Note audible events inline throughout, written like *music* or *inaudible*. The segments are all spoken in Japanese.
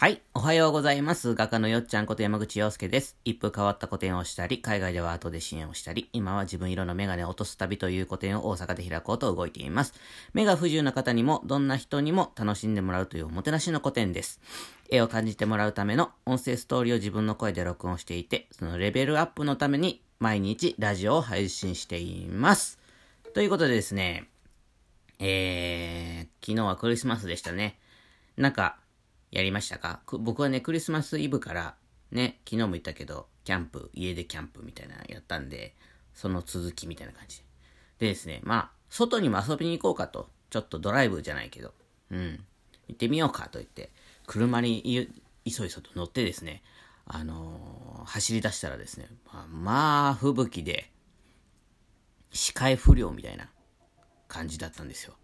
はい。おはようございます。画家のよっちゃんこと山口洋介です。一風変わった個展をしたり、海外では後で支援をしたり、今は自分色のメガネを落とす旅という個展を大阪で開こうと動いています。目が不自由な方にも、どんな人にも楽しんでもらうというおもてなしの個展です。絵を感じてもらうための音声ストーリーを自分の声で録音していて、そのレベルアップのために毎日ラジオを配信しています。ということでですね、えー、昨日はクリスマスでしたね。なんか、やりましたか？僕はね、クリスマスイブから、ね、昨日も言ったけど、キャンプ、家でキャンプみたいなのやったんで、その続きみたいな感じで。でですね、まあ、外にも遊びに行こうかと、ちょっとドライブじゃないけど、うん、行ってみようかと言って、車にいいそいそと乗ってですね、あのー走り出したらですね、まあ、まあ吹雪で、視界不良みたいな感じだったんですよ。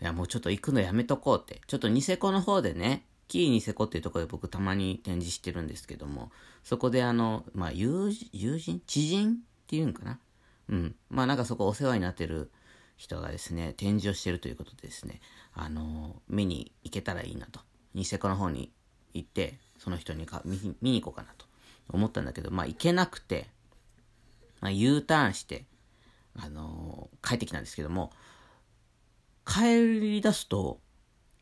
いや、もうちょっと行くのやめとこうって。ちょっとニセコの方でね、キーニセコっていうところで僕たまに展示してるんですけども、そこであの、まあ、友人、知人っていうんかな？うん。まあなんかそこお世話になってる人がですね、展示をしてるということでですね、あの見に行けたらいいなと。ニセコの方に行って、その人にか見に見に行こうかなと思ったんだけど、まあ行けなくて、まあ U ターンして、あの帰ってきたんですけども、帰り出すと、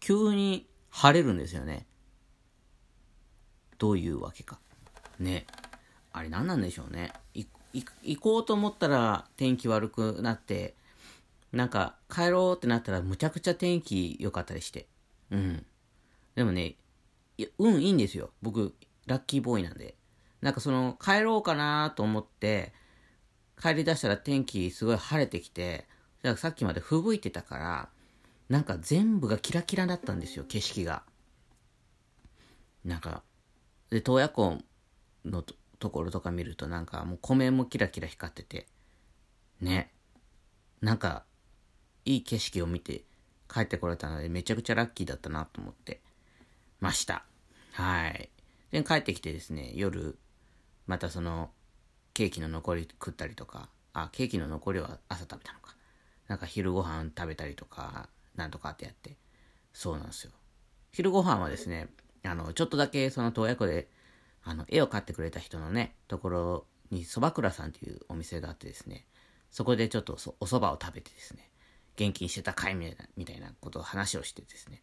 急に晴れるんですよね。どういうわけか。ね。あれ何なんでしょうね。行こうと思ったら天気悪くなって、なんか帰ろうってなったらむちゃくちゃ天気良かったりして。うん。でもね、運いいんですよ。僕、ラッキーボーイなんで。なんかその、帰ろうかなと思って、帰り出したら天気すごい晴れてきて、さっきまで吹雪いてたから、なんか全部がキラキラだったんですよ、景色が。なんか、で、洞爺湖のところとか見るとなんかもう湖面もキラキラ光ってて、ね。なんか、いい景色を見て帰ってこれたのでめちゃくちゃラッキーだったなと思ってました。はい。で、帰ってきてですね、夜、またその、ケーキの残り食ったりとか、あ、ケーキの残りは朝食べたのか。なんか昼ご飯食べたりとか、なんとかってやって。そうなんですよ。昼ご飯はですね、あの、ちょっとだけその洞爺湖で、あの、絵を買ってくれた人のね、ところに、そば倉さんっていうお店があってですね、そこでちょっとそお蕎麦を食べてですね、元気にしてたかいみたいな、みたいなことを話をしてですね、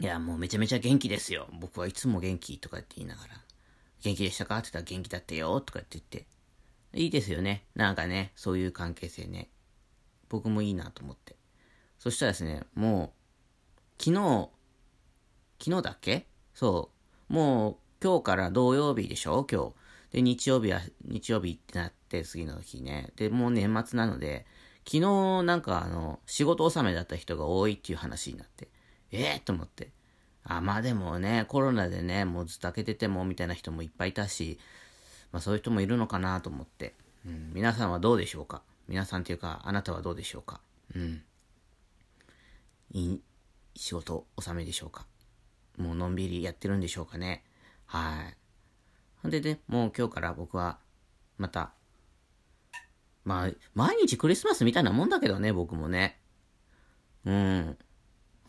いや、もうめちゃめちゃ元気ですよ。僕はいつも元気とかって言いながら、元気でしたかって言ったら元気だったよとかって言って、いいですよね。なんかね、そういう関係性ね。僕もいいなと思って。そしたらですね、もう、昨日、昨日だっけ？そう。もう、今日から土曜日でしょ？今日。で、日曜日は、日曜日ってなって、次の日ね。で、もう年末なので、昨日なんかあの、仕事納めだった人が多いっていう話になって、ええー、と思って。あ、まあでもね、コロナでね、もうずっと開けてても、みたいな人もいっぱいいたし、まあそういう人もいるのかなと思って。うん、皆さんはどうでしょうか？皆さんっていうか、あなたはどうでしょうか？うん。いい仕事納めでしょうか？もうのんびりやってるんでしょうかね？はい。ほんでね、もう今日から僕は、また、まあ、毎日クリスマスみたいなもんだけどね、僕もね。うん。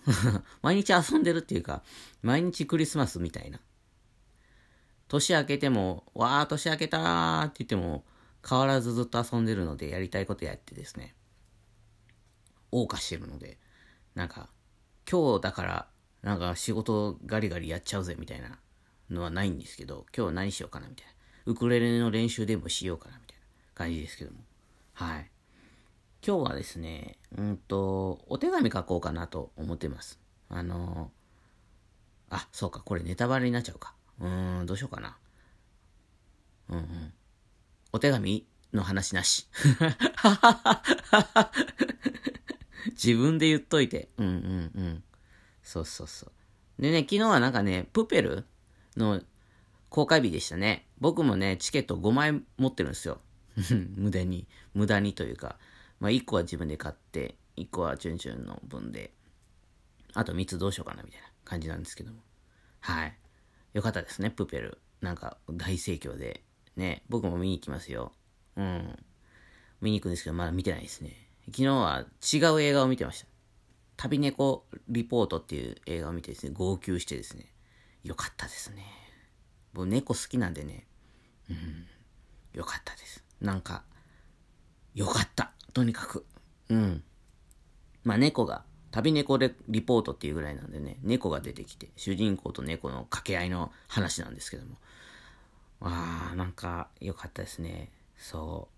*laughs* 毎日遊んでるっていうか、毎日クリスマスみたいな。年明けても、わー、年明けたーって言っても、変わらずずっと遊んでるので、やりたいことやってですね、謳歌してるので、なんか、今日だから、なんか仕事ガリガリやっちゃうぜみたいなのはないんですけど、今日何しようかなみたいな。ウクレレの練習でもしようかなみたいな感じですけども。はい。今日はですね、うんと、お手紙書こうかなと思ってます。あのあ、そうか、これネタバレになっちゃうか。うーん、どうしようかな。うんうん。お手紙の話なし。*laughs* *laughs* 自分で言っといて。うんうんうん。そうそうそう。でね、昨日はなんかね、プペルの公開日でしたね。僕もね、チケット5枚持ってるんですよ。*laughs* 無駄に。無駄にというか。まあ、1個は自分で買って、1個はチュンチュンの分で、あと3つどうしようかなみたいな感じなんですけども。はい。よかったですね、プペル。なんか大盛況で。ね、僕も見に行きますよ。うん。見に行くんですけど、まだ見てないですね。昨日は違う映画を見てました。旅猫リポートっていう映画を見てですね、号泣してですね。よかったですね。僕猫好きなんでね、うん、よかったです。なんか、よかった。とにかく。うん。まあ猫が、旅猫でリポートっていうぐらいなんでね、猫が出てきて、主人公と猫の掛け合いの話なんですけども。ああ、なんか良かったですね。そう。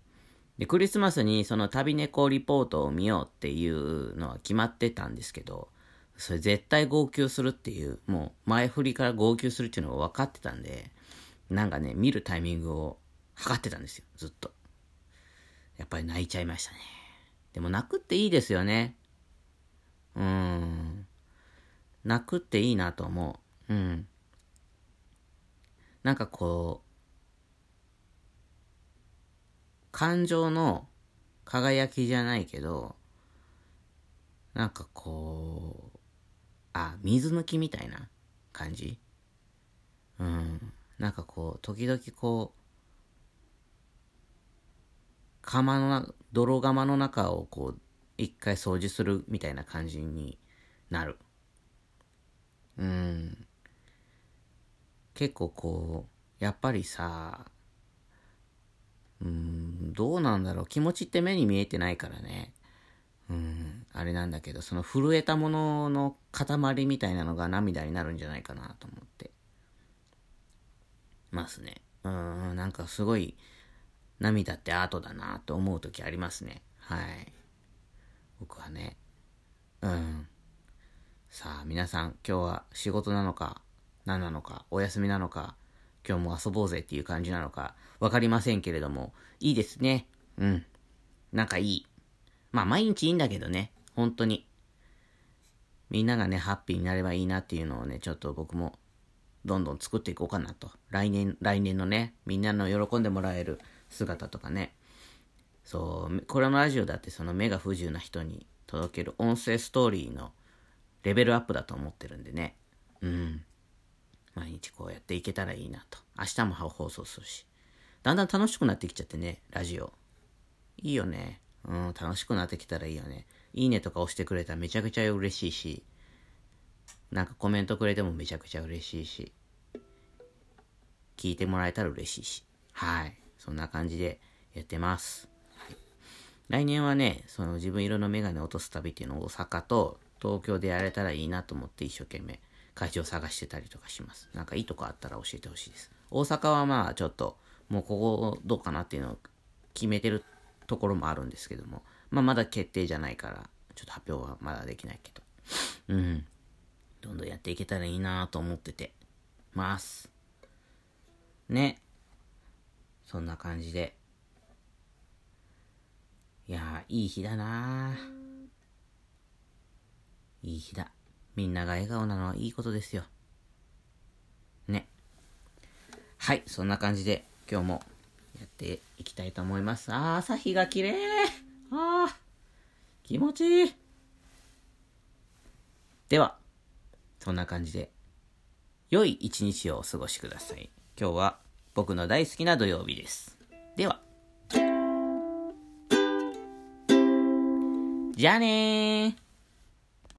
で、クリスマスにその旅猫リポートを見ようっていうのは決まってたんですけど、それ絶対号泣するっていう、もう前振りから号泣するっていうのが分かってたんで、なんかね、見るタイミングを測ってたんですよ、ずっと。やっぱり泣いちゃいましたね。でも泣くっていいですよね。うーん。泣くっていいなと思う。うん。なんかこう、感情の輝きじゃないけど、なんかこう、あ、水抜きみたいな感じ？うん。なんかこう、時々こう、釜の、泥釜の中をこう、一回掃除するみたいな感じになる。うん。結構こう、やっぱりさ、うん、どうなんだろう。気持ちって目に見えてないからね。うん、あれなんだけど、その震えたものの塊みたいなのが涙になるんじゃないかなと思って。ますね。うん、なんかすごい、涙ってアートだなと思う時ありますね。はい。僕はね。うん。さあ、皆さん、今日は仕事なのか、何なのか、お休みなのか、今日も遊ぼうぜっていう感じなのか、わかりませんけれども、いいですね。うん。なんかいい。まあ、毎日いいんだけどね。本当に。みんながね、ハッピーになればいいなっていうのをね、ちょっと僕も、どんどん作っていこうかなと。来年、来年のね、みんなの喜んでもらえる姿とかね。そう、これのラジオだってその目が不自由な人に届ける音声ストーリーのレベルアップだと思ってるんでね。うん。毎日こうやっていけたらいいなと。明日も放送するし。だんだん楽しくなってきちゃってね、ラジオ。いいよね。うん、楽しくなってきたらいいよね。いいねとか押してくれたらめちゃくちゃ嬉しいし、なんかコメントくれてもめちゃくちゃ嬉しいし、聞いてもらえたら嬉しいし。はい。そんな感じでやってます。はい、来年はね、その自分色のメガネ落とす旅っていうのを大阪と東京でやれたらいいなと思って一生懸命会場探してたりとかします。なんかいいとこあったら教えてほしいです。大阪はまあちょっと、もうここどうかなっていうのを決めてるところもあるんですけども、まあまだ決定じゃないから、ちょっと発表はまだできないけど、うん。どんどんやっていけたらいいなと思っててます。ね。そんな感じで。いやいい日だないい日だ。みんなが笑顔なのはいいことですよ。ね。はい、そんな感じで今日もやっていきたいと思います。あー、朝日が綺麗あー、気持ちいい。では、そんな感じで、良い一日をお過ごしください。今日は僕の大好きな土曜日です。では。じゃあねー。